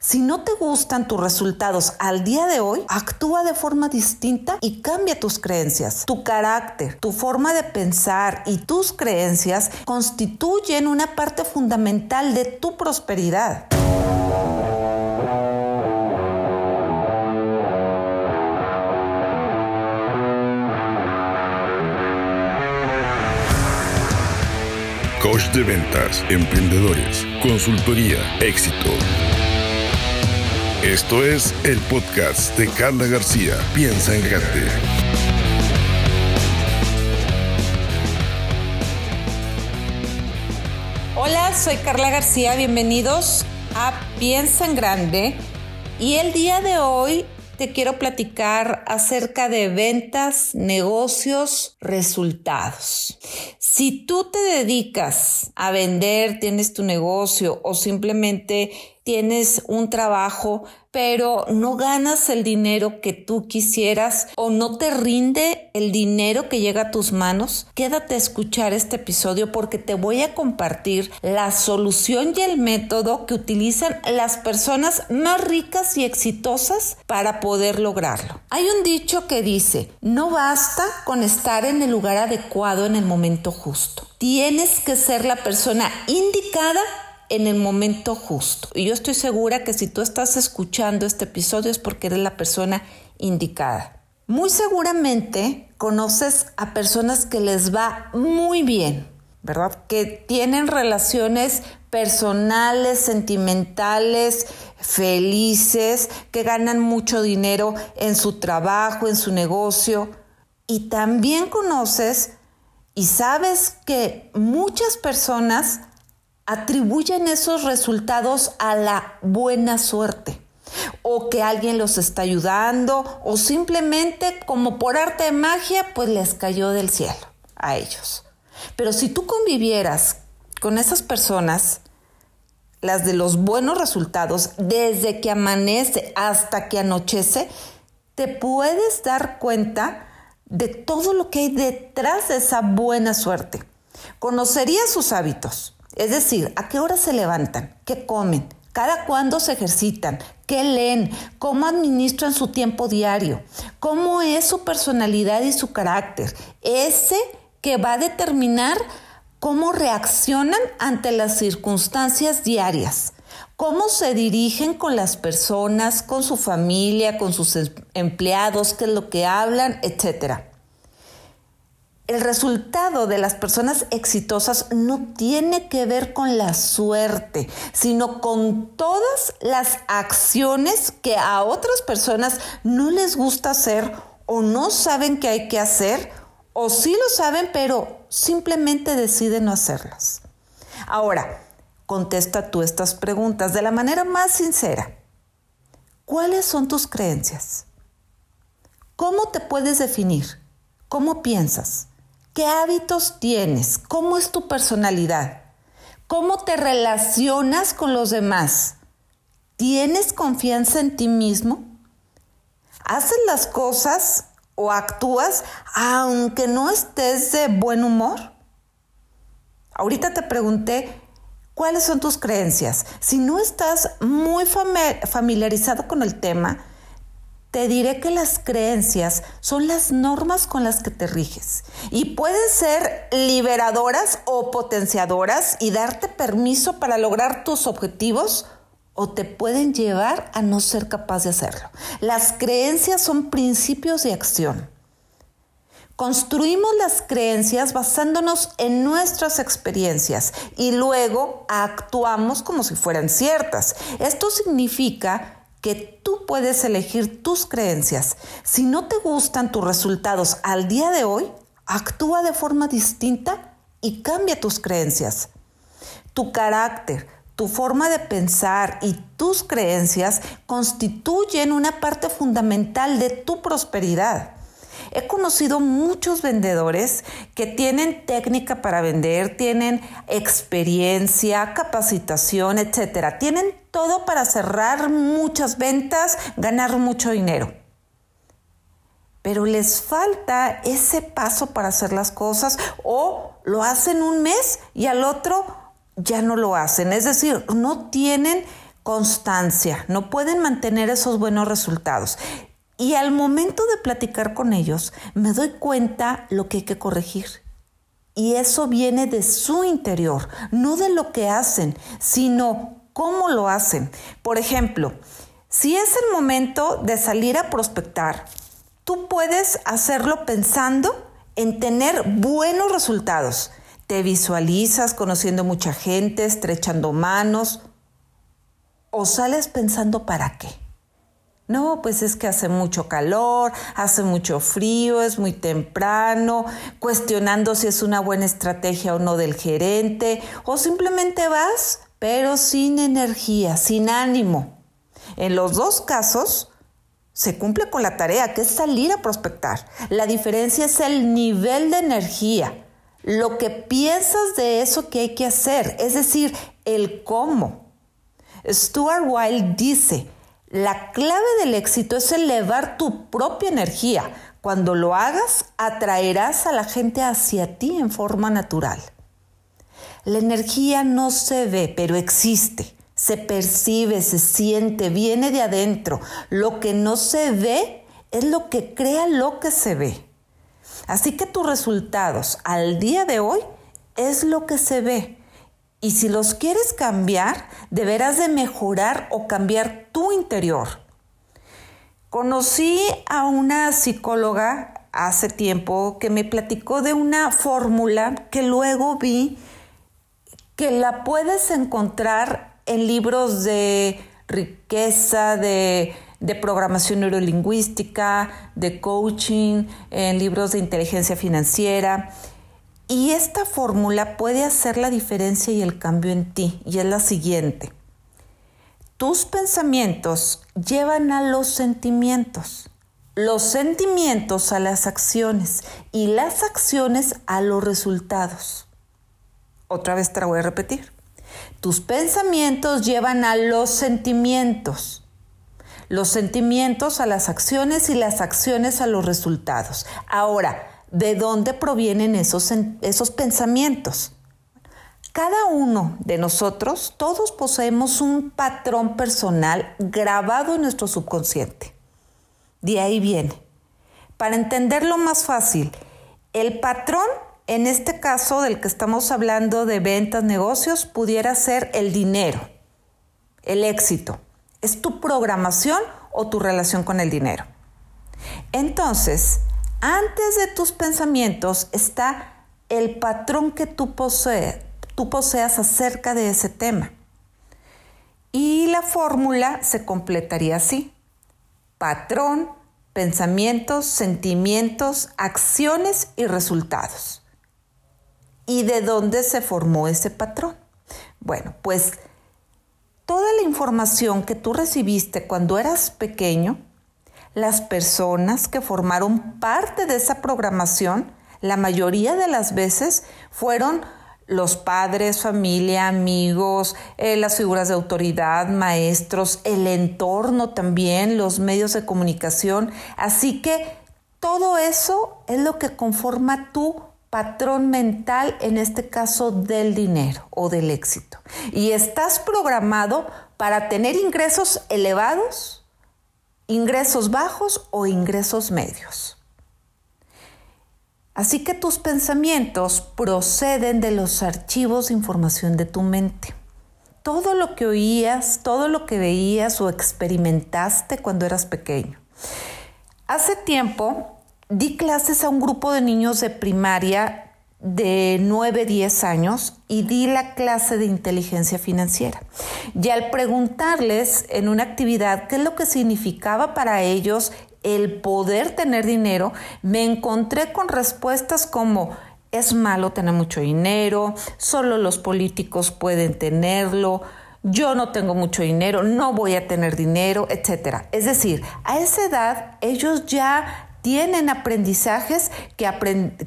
Si no te gustan tus resultados al día de hoy, actúa de forma distinta y cambia tus creencias. Tu carácter, tu forma de pensar y tus creencias constituyen una parte fundamental de tu prosperidad. Coach de ventas, emprendedores, consultoría, éxito. Esto es el podcast de Carla García. Piensa en grande. Hola, soy Carla García. Bienvenidos a Piensa en grande. Y el día de hoy te quiero platicar acerca de ventas, negocios, resultados. Si tú te dedicas a vender, tienes tu negocio o simplemente tienes un trabajo, pero no ganas el dinero que tú quisieras o no te rinde el dinero que llega a tus manos, quédate a escuchar este episodio porque te voy a compartir la solución y el método que utilizan las personas más ricas y exitosas para poder lograrlo. Hay un dicho que dice, no basta con estar en el lugar adecuado en el momento justo. Tienes que ser la persona indicada en el momento justo. Y yo estoy segura que si tú estás escuchando este episodio es porque eres la persona indicada. Muy seguramente conoces a personas que les va muy bien, ¿verdad? Que tienen relaciones personales, sentimentales, felices, que ganan mucho dinero en su trabajo, en su negocio. Y también conoces y sabes que muchas personas atribuyen esos resultados a la buena suerte o que alguien los está ayudando o simplemente como por arte de magia pues les cayó del cielo a ellos. Pero si tú convivieras con esas personas, las de los buenos resultados, desde que amanece hasta que anochece, te puedes dar cuenta de todo lo que hay detrás de esa buena suerte. Conocerías sus hábitos, es decir, ¿a qué hora se levantan? ¿Qué comen? ¿Cada cuándo se ejercitan? ¿Qué leen? ¿Cómo administran su tiempo diario? ¿Cómo es su personalidad y su carácter? Ese que va a determinar cómo reaccionan ante las circunstancias diarias, cómo se dirigen con las personas, con su familia, con sus em-, empleados, qué es lo que hablan, etcétera el resultado de las personas exitosas no tiene que ver con la suerte, sino con todas las acciones que a otras personas no les gusta hacer o no saben que hay que hacer o sí lo saben pero simplemente deciden no hacerlas. Ahora, contesta tú estas preguntas de la manera más sincera. ¿Cuáles son tus creencias? ¿Cómo te puedes definir? ¿Cómo piensas? ¿Qué hábitos tienes? ¿Cómo es tu personalidad? ¿Cómo te relacionas con los demás? ¿Tienes confianza en ti mismo? ¿Haces las cosas o actúas aunque no estés de buen humor? Ahorita te pregunté cuáles son tus creencias. Si no estás muy familiarizado con el tema, te diré que las creencias son las normas con las que te riges y pueden ser liberadoras o potenciadoras y darte permiso para lograr tus objetivos o te pueden llevar a no ser capaz de hacerlo. Las creencias son principios de acción. Construimos las creencias basándonos en nuestras experiencias y luego actuamos como si fueran ciertas. Esto significa tú puedes elegir tus creencias. Si no te gustan tus resultados al día de hoy, actúa de forma distinta y cambia tus creencias. Tu carácter, tu forma de pensar y tus creencias constituyen una parte fundamental de tu prosperidad. He conocido muchos vendedores que tienen técnica para vender, tienen experiencia, capacitación, etcétera. Tienen todo para cerrar muchas ventas, ganar mucho dinero. Pero les falta ese paso para hacer las cosas o lo hacen un mes y al otro ya no lo hacen. Es decir, no tienen constancia, no pueden mantener esos buenos resultados. Y al momento de platicar con ellos, me doy cuenta lo que hay que corregir. Y eso viene de su interior, no de lo que hacen, sino cómo lo hacen. Por ejemplo, si es el momento de salir a prospectar, tú puedes hacerlo pensando en tener buenos resultados. Te visualizas conociendo mucha gente, estrechando manos, o sales pensando para qué. No, pues es que hace mucho calor, hace mucho frío, es muy temprano, cuestionando si es una buena estrategia o no del gerente, o simplemente vas, pero sin energía, sin ánimo. En los dos casos, se cumple con la tarea, que es salir a prospectar. La diferencia es el nivel de energía, lo que piensas de eso que hay que hacer, es decir, el cómo. Stuart Wilde dice, la clave del éxito es elevar tu propia energía. Cuando lo hagas, atraerás a la gente hacia ti en forma natural. La energía no se ve, pero existe. Se percibe, se siente, viene de adentro. Lo que no se ve es lo que crea lo que se ve. Así que tus resultados al día de hoy es lo que se ve. Y si los quieres cambiar, deberás de mejorar o cambiar tu interior. Conocí a una psicóloga hace tiempo que me platicó de una fórmula que luego vi que la puedes encontrar en libros de riqueza, de, de, programación neurolingüística, de coaching, en libros de inteligencia financiera. Y esta fórmula puede hacer la diferencia y el cambio en ti, y es la siguiente. Tus pensamientos llevan a los sentimientos, los sentimientos a las acciones y las acciones a los resultados. Otra vez te la voy a repetir. Tus pensamientos llevan a los sentimientos, los sentimientos a las acciones y las acciones a los resultados. Ahora, de dónde provienen esos, esos pensamientos. Cada uno de nosotros, todos poseemos un patrón personal grabado en nuestro subconsciente. De ahí viene. Para entenderlo más fácil, el patrón, en este caso del que estamos hablando de ventas, negocios, pudiera ser el dinero, el éxito. Es tu programación o tu relación con el dinero. Entonces, antes de tus pensamientos está el patrón que tú, tú poseas acerca de ese tema. Y la fórmula se completaría así. Patrón, pensamientos, sentimientos, acciones y resultados. ¿Y de dónde se formó ese patrón? Bueno, pues toda la información que tú recibiste cuando eras pequeño las personas que formaron parte de esa programación, la mayoría de las veces fueron los padres, familia, amigos, eh, las figuras de autoridad, maestros, el entorno también, los medios de comunicación. Así que todo eso es lo que conforma tu patrón mental, en este caso del dinero o del éxito. Y estás programado para tener ingresos elevados ingresos bajos o ingresos medios. Así que tus pensamientos proceden de los archivos de información de tu mente. Todo lo que oías, todo lo que veías o experimentaste cuando eras pequeño. Hace tiempo di clases a un grupo de niños de primaria de 9, 10 años y di la clase de inteligencia financiera. Y al preguntarles en una actividad qué es lo que significaba para ellos el poder tener dinero, me encontré con respuestas como es malo tener mucho dinero, solo los políticos pueden tenerlo, yo no tengo mucho dinero, no voy a tener dinero, etc. Es decir, a esa edad ellos ya tienen aprendizajes que,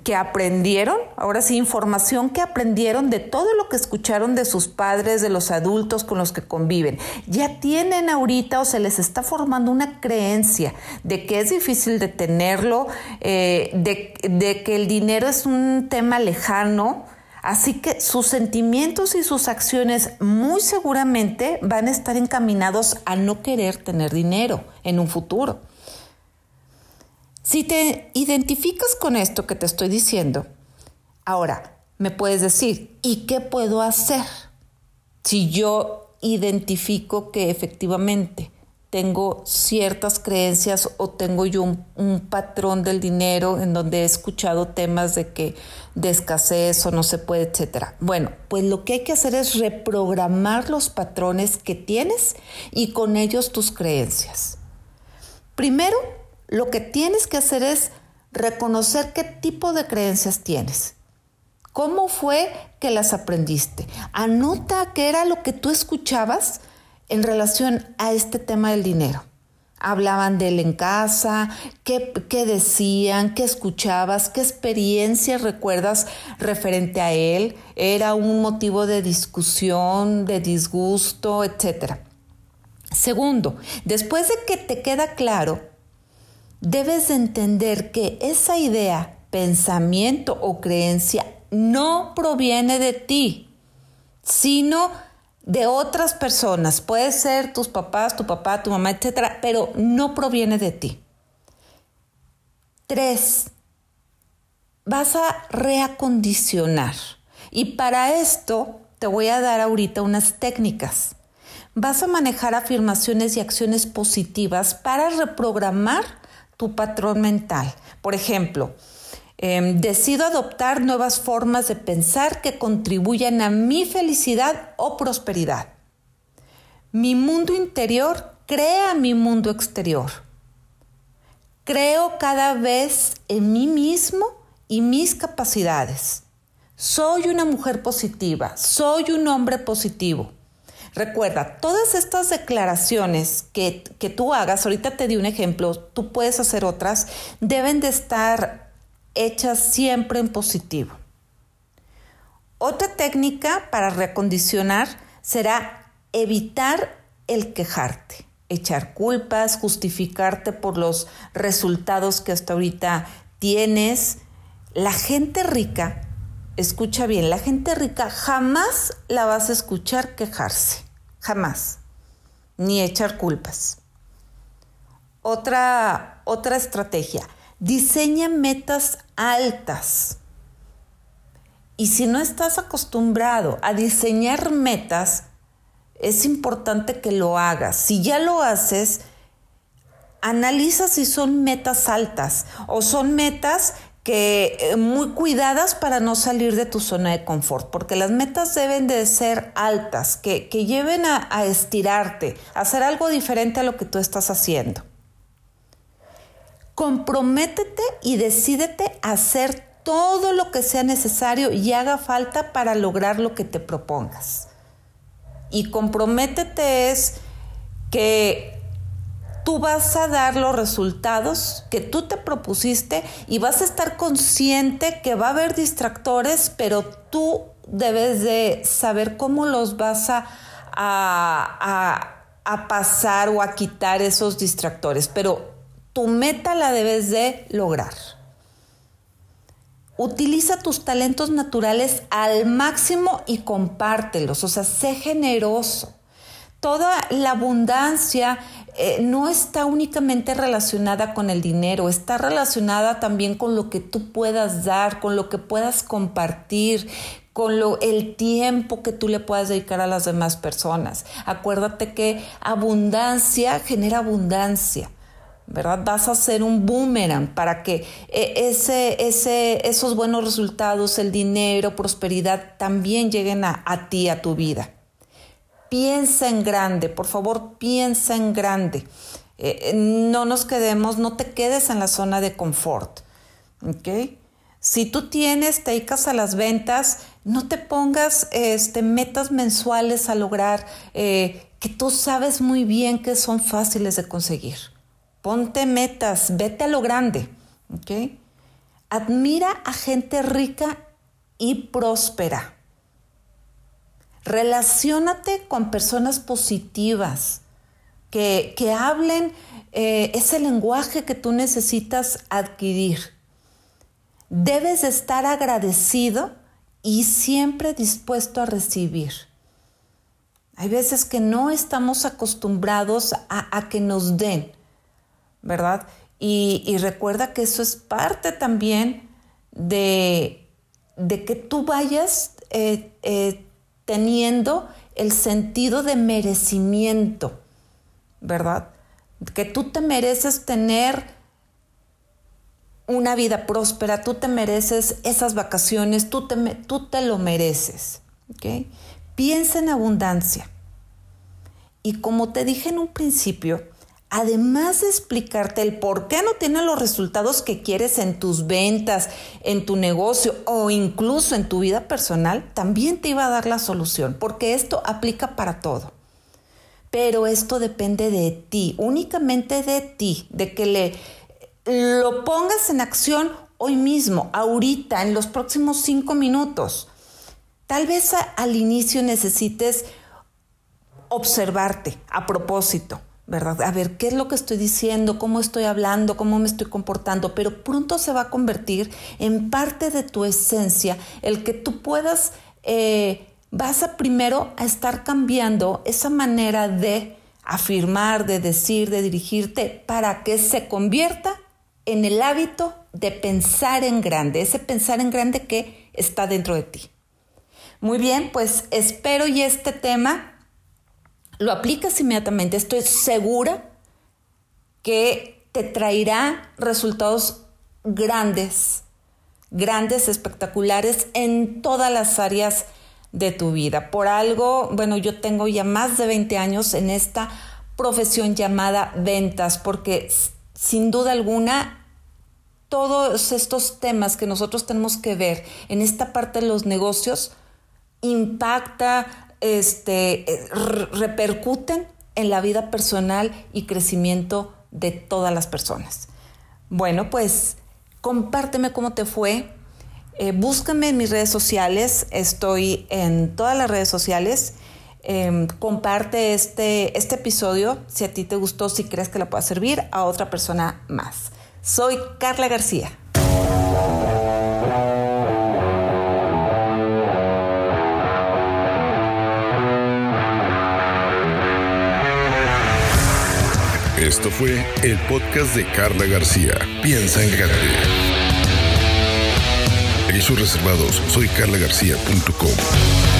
que aprendieron, ahora sí, información que aprendieron de todo lo que escucharon de sus padres, de los adultos con los que conviven. Ya tienen ahorita o se les está formando una creencia de que es difícil de tenerlo, eh, de que el dinero es un tema lejano, Así que sus sentimientos y sus acciones muy seguramente van a estar encaminados a no querer tener dinero en un futuro. Si te identificas con esto que te estoy diciendo, ahora me puedes decir, ¿y qué puedo hacer si yo identifico que efectivamente tengo ciertas creencias o tengo yo un, patrón del dinero en donde he escuchado temas de que de escasez o no se puede, etcétera. Bueno, pues lo que hay que hacer es reprogramar los patrones que tienes y con ellos tus creencias. Primero, lo que tienes que hacer es reconocer qué tipo de creencias tienes. ¿Cómo fue que las aprendiste? Anota qué era lo que tú escuchabas en relación a este tema del dinero. Hablaban de él en casa, qué, decían, qué escuchabas, qué experiencias recuerdas referente a él. Era un motivo de discusión, de disgusto, etc. Segundo, después de que te queda claro, debes entender que esa idea, pensamiento o creencia no proviene de ti, sino de otras personas. Puede ser tus papás, tu papá, tu mamá, etcétera, pero no proviene de ti. Tres, vas a reacondicionar. Y para esto te voy a dar ahorita unas técnicas. Vas a manejar afirmaciones y acciones positivas para reprogramar tu patrón mental. Por ejemplo, Em, decido adoptar nuevas formas de pensar que contribuyan a mi felicidad o prosperidad. Mi mundo interior crea mi mundo exterior. Creo cada vez en mí mismo y mis capacidades. Soy una mujer positiva, soy un hombre positivo. Recuerda, todas estas declaraciones que, que, tú hagas, ahorita te di un ejemplo, tú puedes hacer otras, deben de estar hechas siempre en positivo. Otra técnica para reacondicionar será evitar el quejarte, echar culpas, justificarte por los resultados que hasta ahorita tienes. La gente rica, escucha bien, la gente rica jamás la vas a escuchar quejarse, jamás, ni echar culpas. Otra, otra estrategia, Diseña metas altas. Y si no estás acostumbrado a diseñar metas, es importante que lo hagas. Si ya lo haces, analiza si son metas altas o son metas que eh, muy cuidadas para no salir de tu zona de confort, porque las metas deben de ser altas, que, lleven a, a estirarte, a hacer algo diferente a lo que tú estás haciendo comprométete y decídete a hacer todo lo que sea necesario y haga falta para lograr lo que te propongas. Y comprométete es que tú vas a dar los resultados que tú te propusiste y vas a estar consciente que va a haber distractores, pero tú debes de saber cómo los vas a, a, a pasar o a quitar esos distractores. Pero tu meta la debes de lograr. Utiliza tus talentos naturales al máximo y compártelos, o sea, sé generoso. Toda la abundancia eh, no está únicamente relacionada con el dinero, está relacionada también con lo que tú puedas dar, con lo que puedas compartir, con lo, el tiempo que tú le puedas dedicar a las demás personas. Acuérdate que abundancia genera abundancia. ¿verdad? Vas a ser un boomerang para que eh, ese, ese, esos buenos resultados, el dinero, prosperidad, también lleguen a, ti, a tu vida. Piensa en grande, por favor, piensa en grande. Eh, no nos quedemos, no te quedes en la zona de confort. Si tú tienes, te dedicas a las ventas, no te pongas este, metas mensuales a lograr eh, que tú sabes muy bien que son fáciles de conseguir. Ponte metas, vete a lo grande. Admira a gente rica y próspera. Relaciónate con personas positivas que, hablen eh, ese lenguaje que tú necesitas adquirir. Debes estar agradecido y siempre dispuesto a recibir. Hay veces que no estamos acostumbrados a, que nos den, ¿verdad? Y, recuerda que eso es parte también de, que tú vayas eh, eh, teniendo el sentido de merecimiento, ¿verdad? Que tú te mereces tener una vida próspera, tú te mereces esas vacaciones, tú te, tú te lo mereces. ¿okay? Piensa en abundancia. Y como te dije en un principio, además de explicarte el por qué no tienes los resultados que quieres en tus ventas, en tu negocio o incluso en tu vida personal, también te iba a dar la solución, porque esto aplica para todo. Pero esto depende de ti, únicamente de ti, de que le lo pongas en acción hoy mismo, ahorita, en los próximos cinco minutos. Tal vez al inicio necesites observarte a propósito, ¿verdad? A ver qué es lo que estoy diciendo, cómo estoy hablando, cómo me estoy comportando, pero pronto se va a convertir en parte de tu esencia el que tú puedas, eh, vas a primero a estar cambiando esa manera de afirmar, de decir, de dirigirte, para que se convierta en el hábito de pensar en grande, ese pensar en grande que está dentro de ti. Muy bien, pues espero y este tema lo aplicas inmediatamente, estoy segura que te traerá resultados grandes, grandes, espectaculares en todas las áreas de tu vida. Por algo, bueno, yo tengo ya más de 20 años en esta profesión llamada ventas, porque sin duda alguna todos estos temas que nosotros tenemos que ver en esta parte de los negocios impacta este, eh, repercuten en la vida personal y crecimiento de todas las personas. Bueno, pues compárteme cómo te fue. Eh, búscame en mis redes sociales. Estoy en todas las redes sociales. Em, comparte este, este episodio si a ti te gustó, si crees que le pueda servir a otra persona más. Soy Carla García. Esto fue el podcast de Carla García. Piensa en grande. sus reservados. Soy carlagarcía.com.